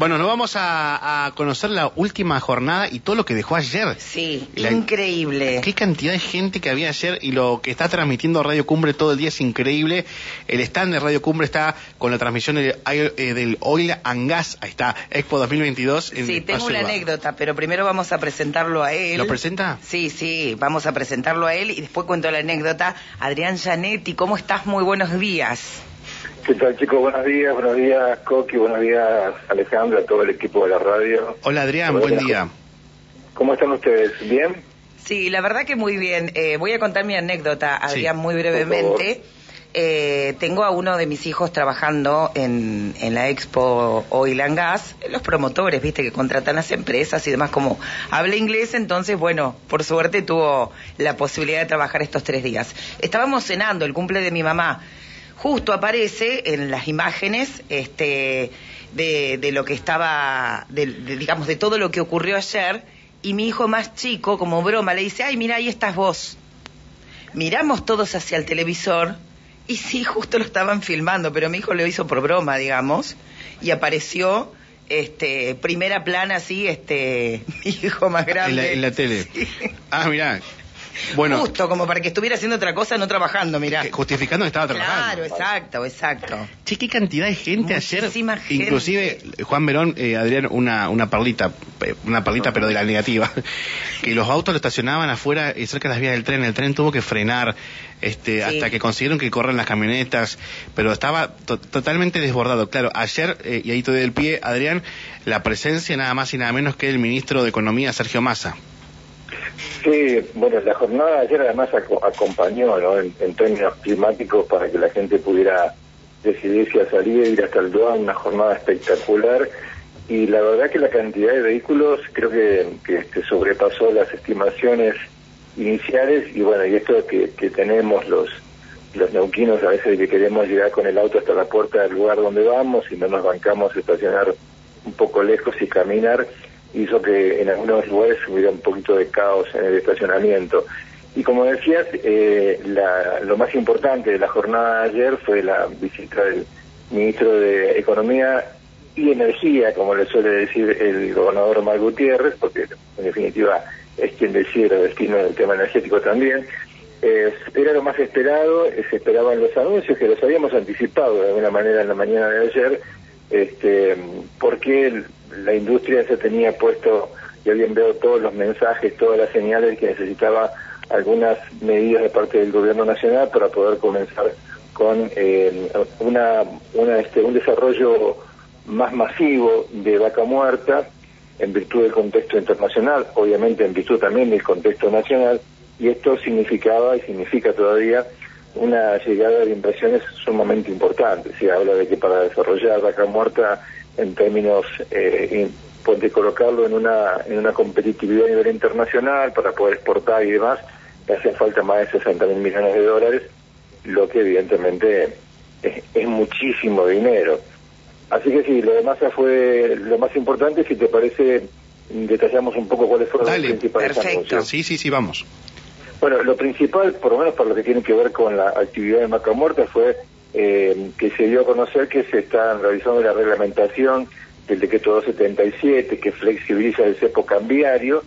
Bueno, nos vamos a, a conocer la última jornada y todo lo que dejó ayer. Sí, La- increíble. Qué cantidad de gente que había ayer y lo que está transmitiendo Radio Cumbre todo el día es increíble. El stand de Radio Cumbre está con la transmisión del, eh, del Oil and Gas. Ahí está, Expo 2022. En Sí, tengo una anécdota, pero primero vamos a presentarlo a él. ¿Lo presenta? Sí, sí, vamos a presentarlo a él y después cuento la anécdota. Adrián Janetti, ¿cómo estás? Muy buenos días. ¿Qué tal chicos? Buenos días, buenos días Coqui, buenos días Alejandro, a todo el equipo de la radio. Hola Adrián, Hola. buen día. ¿Cómo están ustedes? ¿Bien? Sí, la verdad que muy bien. Eh, voy a contar mi anécdota, Adrián, Sí, muy brevemente. Eh, tengo a uno de mis hijos trabajando en, en la Expo Oil and Gas, los promotores, viste, que contratan las empresas y demás, como habla inglés, entonces, bueno, por suerte tuvo la posibilidad de trabajar estos tres días. Estábamos cenando el cumple de mi mamá. Justo aparece en las imágenes, este, de, de lo que estaba, de- de, digamos, de todo lo que ocurrió ayer, y mi hijo más chico, como broma, le dice, ay, mira, ahí estás vos. Miramos todos hacia el televisor, y sí, justo lo estaban filmando, pero mi hijo lo hizo por broma, digamos, y apareció, este, primera plana así, este, mi hijo más En grande. la, en la tele. Sí. Ah, mirá. Bueno, Justo, como para que estuviera haciendo otra cosa, no trabajando, mirá. eh, justificando que estaba trabajando. Claro, exacto, exacto. Che, qué cantidad de gente Muchísima ayer. gente. Inclusive, Juan Verón, eh, Adrián, una, una perlita, eh, una perlita pero de la negativa, que los autos lo estacionaban afuera cerca de las vías del tren. El tren tuvo que frenar este, Sí. hasta que consiguieron que corran las camionetas, pero estaba to- totalmente desbordado. Claro, ayer, eh, y ahí te doy el pie, Adrián, la presencia nada más y nada menos que el ministro de Economía, Sergio Massa. Sí, bueno, la jornada ayer además aco- acompañó en, términos climáticos para que la gente pudiera decidir si a salir ir hasta el Duan, una jornada espectacular. Y la verdad que la cantidad de vehículos creo que, que este, sobrepasó las estimaciones iniciales y bueno, y esto que, que tenemos los los neuquinos a veces que queremos llegar con el auto hasta la puerta del lugar donde vamos y no nos bancamos estacionar un poco lejos y caminar, hizo que en algunos lugares hubiera un poquito de caos en el estacionamiento. Y como decías, eh, la- lo más importante de la jornada de ayer fue la visita del ministro de Economía y Energía, como le suele decir el gobernador Omar Gutiérrez, porque en definitiva es quien decide el destino del tema energético también. Eh, era lo más esperado, eh, se esperaban los anuncios que los habíamos anticipado de alguna manera en la mañana de ayer, este, porque el- la industria se tenía puesto y había enviado todos los mensajes, todas las señales que necesitaba algunas medidas de parte del gobierno nacional para poder comenzar con eh, una, una, este, un desarrollo más masivo de vaca muerta en virtud del contexto internacional, obviamente en virtud también del contexto nacional, y esto significaba y significa todavía una llegada de inversiones sumamente importante. Se habla de que para desarrollar vaca muerta en términos eh, in- de colocarlo en una, en una competitividad a nivel internacional para poder exportar y demás, le hacen falta más de 60 mil millones de dólares, lo que evidentemente es, es muchísimo dinero. Así que sí, lo demás ya fue lo más importante. Si te parece, detallamos un poco cuáles fueron Dale. los principales Perfecto. anuncios. Sí, sí, sí, vamos. Bueno, lo principal, por lo menos para lo que tiene que ver con la actividad de Maca Muerta, fue eh, que se dio a conocer que se está realizando la reglamentación del decreto 277 que flexibiliza el cepo cambiario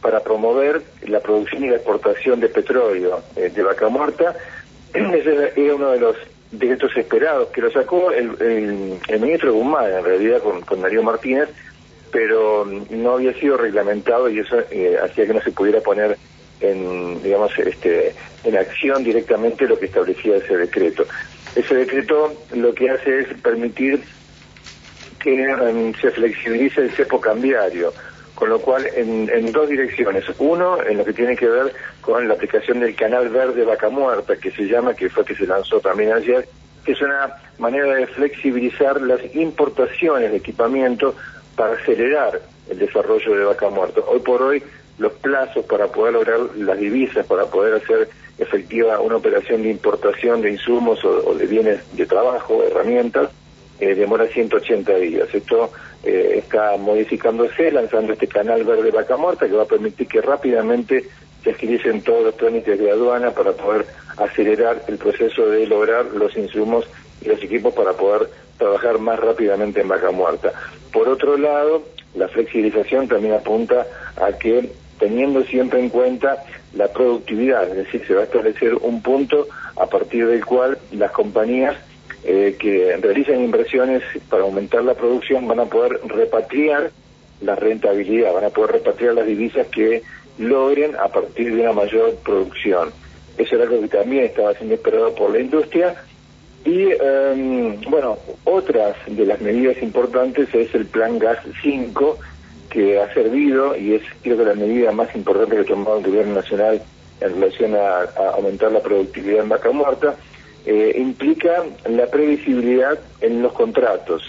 para promover la producción y la exportación de petróleo eh, de vaca muerta. Ese era- uno de los decretos esperados que lo sacó el, el- el ministro Guzmán, en realidad con, con Darío Martínez, pero mm, no había sido reglamentado y eso eh, hacía que no se pudiera poner en digamos este en acción directamente lo que establecía ese decreto. Ese decreto lo que hace es permitir que em, se flexibilice el cepo cambiario, con lo cual en, en dos direcciones. Uno, en lo que tiene que ver con la aplicación del canal verde vaca muerta, que se llama, que fue que se lanzó también ayer, que es una manera de flexibilizar las importaciones de equipamiento para acelerar el desarrollo de vaca muerta. Hoy por hoy los plazos para poder lograr las divisas, para poder hacer efectiva una operación de importación de insumos o, de bienes de trabajo, herramientas, eh, demora 180 días. Esto eh, está modificándose, lanzando este canal verde vaca muerta que va a permitir que rápidamente se agilicen todos los trámites de aduana para poder acelerar el proceso de lograr los insumos y los equipos para poder trabajar más rápidamente en vaca muerta. Por otro lado, la flexibilización también apunta a que teniendo siempre en cuenta la productividad, es decir, se va a establecer un punto a partir del cual las compañías eh, que realizan inversiones para aumentar la producción van a poder repatriar la rentabilidad, van a poder repatriar las divisas que logren a partir de una mayor producción. Eso era algo que también estaba siendo esperado por la industria. Y em, bueno, otras de las medidas importantes es el Plan Gas 5, que ha servido y es creo que la medida más importante que ha tomado el gobierno nacional en relación a, aumentar la productividad en vaca muerta, eh, implica la previsibilidad en los contratos,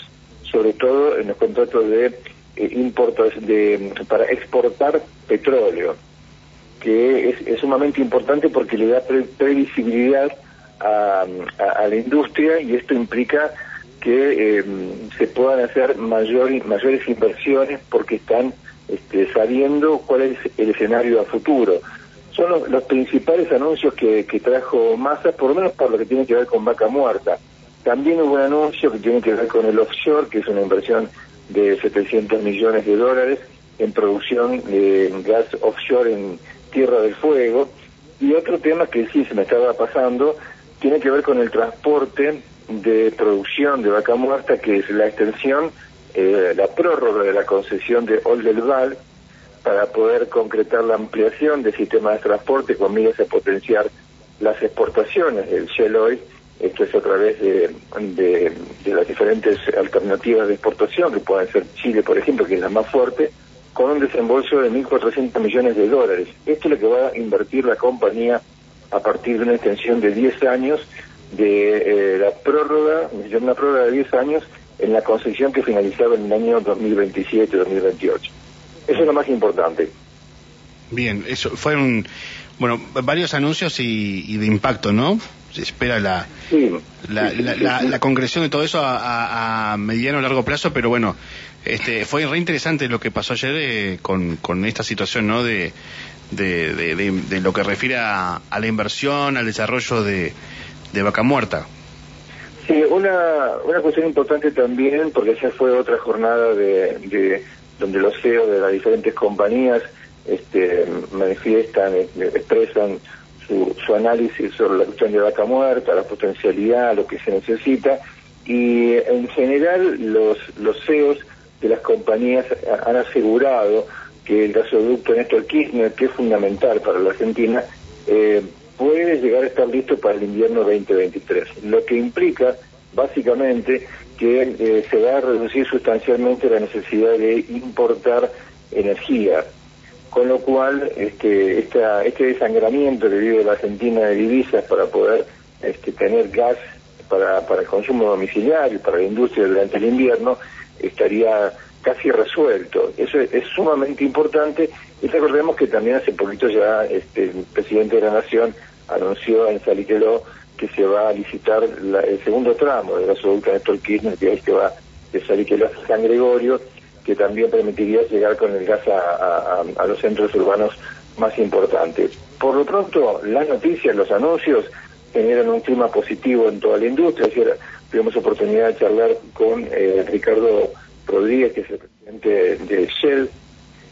sobre todo en los contratos de eh, de, para exportar petróleo, que es, sumamente importante porque le da previsibilidad a, la industria y esto implica que eh, se puedan hacer mayor, mayores inversiones porque están este, sabiendo cuál es el escenario a futuro. Son los, principales anuncios que, trajo Massa, por lo menos por lo que tiene que ver con vaca muerta. También hubo un anuncio que tiene que ver con el offshore, que es una inversión de 700 millones de dólares en producción de gas offshore en Tierra del Fuego. Y otro tema que sí se me estaba pasando tiene que ver con el transporte de producción de vaca muerta, que es la extensión, eh, la prórroga de la concesión de Oldelval para poder concretar la ampliación del sistema de transporte con miras a potenciar las exportaciones del Shell Oil, esto es a través de, de, las diferentes alternativas de exportación, que pueden ser Chile, por ejemplo, que es la más fuerte, con un desembolso de 1.400 millones de dólares. Esto es lo que va a invertir la compañía a partir de una extensión de 10 años de eh, la prórroga, una prórroga de 10 años en la concesión que finalizaba en el año 2027-2028. Eso es lo más importante. Bien, eso fueron, bueno, varios anuncios y, de impacto, ¿no? Se espera la, la, concreción de todo eso a, mediano o largo plazo, pero bueno, este, fue re interesante lo que pasó ayer eh, con, con esta situación, ¿no? De, de, de, lo que refiere a, la inversión, al desarrollo de, Vaca Muerta. Sí, una, una cuestión importante también, porque esa fue otra jornada de, donde los CEOs de las diferentes compañías este, manifiestan, eh, expresan su, su análisis sobre la cuestión de vaca muerta, la potencialidad, lo que se necesita, y en general los, los CEOs de las compañías han asegurado que el gasoducto Néstor Kirchner, que es fundamental para la Argentina, eh, puede llegar a estar listo para el invierno 2023, lo que implica básicamente que eh, se va a reducir sustancialmente la necesidad de importar energía, con lo cual este, esta, este desangramiento que vive la Argentina de divisas para poder este, tener gas para, para el consumo domiciliario, para la industria durante el invierno, estaría casi resuelto. Eso es, sumamente importante y recordemos que también hace poquito ya este, el presidente de la Nación anunció en Saliqueló que se va a licitar el segundo tramo del gasoducto Néstor Kirchner, que es que va de Saliqueló a San Gregorio, que también permitiría llegar con el gas a, los centros urbanos más importantes. Por lo pronto, las noticias, los anuncios generan un clima positivo en toda la industria. Tuvimos oportunidad de charlar con eh, Ricardo Rodríguez, que es el presidente de Shell,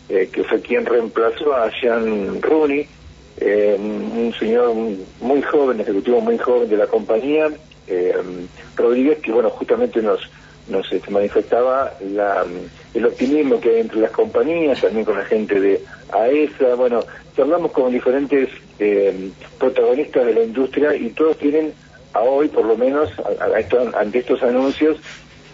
eh, que fue quien reemplazó a Jean Rooney, eh, un señor muy joven, ejecutivo muy joven de la compañía, eh, Rodríguez, que bueno, justamente nos, nos este, manifestaba la, el optimismo que hay entre las compañías, también con la gente de AESA, bueno, charlamos con diferentes protagonistas de la industria y todos tienen a hoy, por lo menos, ante estos anuncios,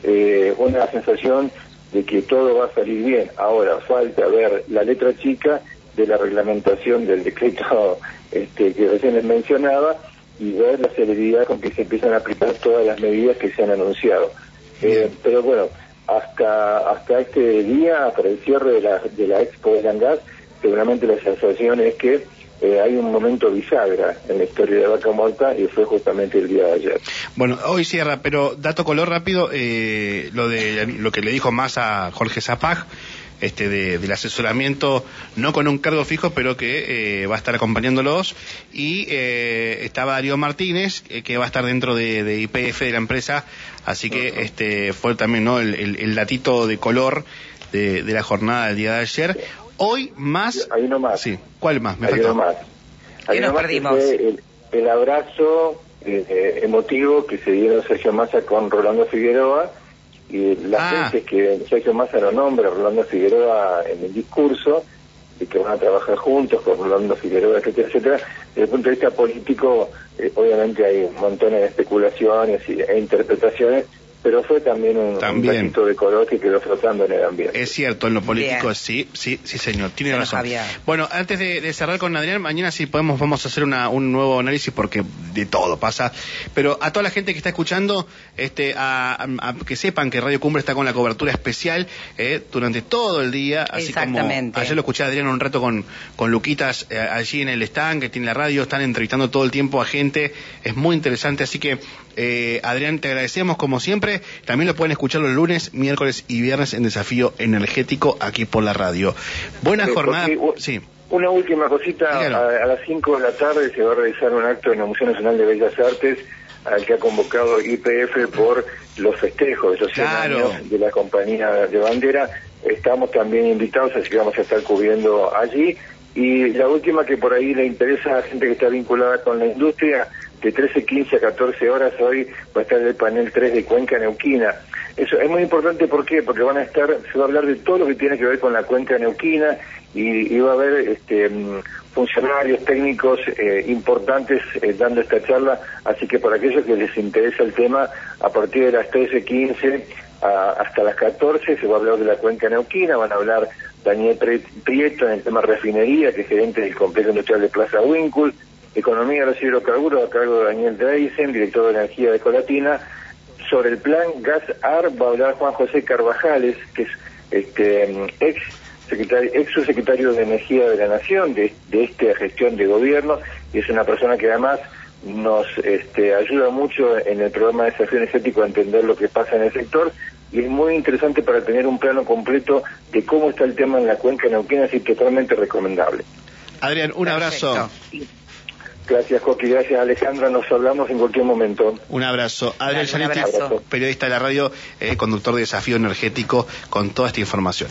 eh, una sensación de que todo va a salir bien. Ahora falta ver la letra chica de la reglamentación del decreto este, que recién les mencionaba y ver la celeridad con que se empiezan a aplicar todas las medidas que se han anunciado. Eh, pero bueno, hasta hasta este día, para el cierre de la, de la Expo de Langas, seguramente la sensación es que eh, hay un momento bisagra en la historia de Vaca Muerta y fue justamente el día de ayer. Bueno, hoy cierra, pero dato color rápido, eh, lo de lo que le dijo más a Jorge Zapag, este, del asesoramiento, no con un cargo fijo, pero que va a estar acompañándolos. Y estaba Darío Martínez, que va a estar dentro de, IPF de la empresa, así que este fue también ¿no? el, el, latito de color de, la jornada del día de ayer. Hoy más... Hay uno más. Sí, ¿cuál más? Me Hay uno más. Hay uno perdimos. el, abrazo eh, emotivo que se dieron Sergio Massa con Rolando Figueroa y la ah. gente que Sergio Massa lo nombra Rolando Figueroa en el discurso y que van a trabajar juntos con Rolando Figueroa, etcétera, etcétera. Desde el punto de vista político, eh, obviamente hay montones de especulaciones e interpretaciones, pero fue también un, también. de color que quedó flotando en el ambiente. Es cierto, en lo político sí, sí, sí señor, tiene razón. Bueno, antes de, cerrar con Adrián, mañana sí podemos, vamos a hacer una, un nuevo análisis porque de todo pasa, pero a toda la gente que está escuchando, este, a, que sepan que Radio Cumbre está con la cobertura especial eh, durante todo el día, así como ayer lo escuché a Adrián un rato con, con Luquitas eh, allí en el stand que tiene la radio, están entrevistando todo el tiempo a gente, es muy interesante, así que eh, Adrián, te agradecemos como siempre. También lo pueden escuchar los lunes, miércoles y viernes en Desafío Energético aquí por la radio. Buena eh, jornada. sí. Una última cosita, a, las 5 de la tarde se va a realizar un acto en la Museo Nacional de Bellas Artes al que ha convocado IPF por los festejos de los 100 años de la compañía de bandera. Estamos también invitados, así que vamos a estar cubriendo allí. Y la última que por ahí le interesa a la gente que está vinculada con la industria, de 13.15 a 14 horas hoy va a estar el panel 3 de Cuenca Neuquina. Eso es muy importante, ¿por qué? Porque van a estar, se va a hablar de todo lo que tiene que ver con la Cuenca Neuquina y, va a haber este, mm, funcionarios técnicos eh, importantes eh, dando esta charla, así que para aquellos que les interesa el tema, a partir de las 13.15 hasta las 14 se va a hablar de la Cuenca Neuquina, van a hablar Daniel Prieto en el tema refinería, que es gerente del complejo industrial de Plaza Winkle, Economía de los Hidrocarburos a cargo de Daniel Dreisen, director de Energía de Colatina. Sobre el plan Gas AR va a hablar Juan José Carvajales, que es este ex secretario, ex subsecretario de Energía de la Nación de, esta gestión de gobierno y es una persona que además nos este, ayuda mucho en el programa de desafío energético a entender lo que pasa en el sector y es muy interesante para tener un plano completo de cómo está el tema en la cuenca neuquina, así totalmente recomendable. Adrián, un abrazo. Gracias, Coqui. Gracias, Alejandra. Nos hablamos en cualquier momento. Un abrazo. Adrián Janetti, periodista de la radio, eh, conductor de Desafío Energético, con toda esta información.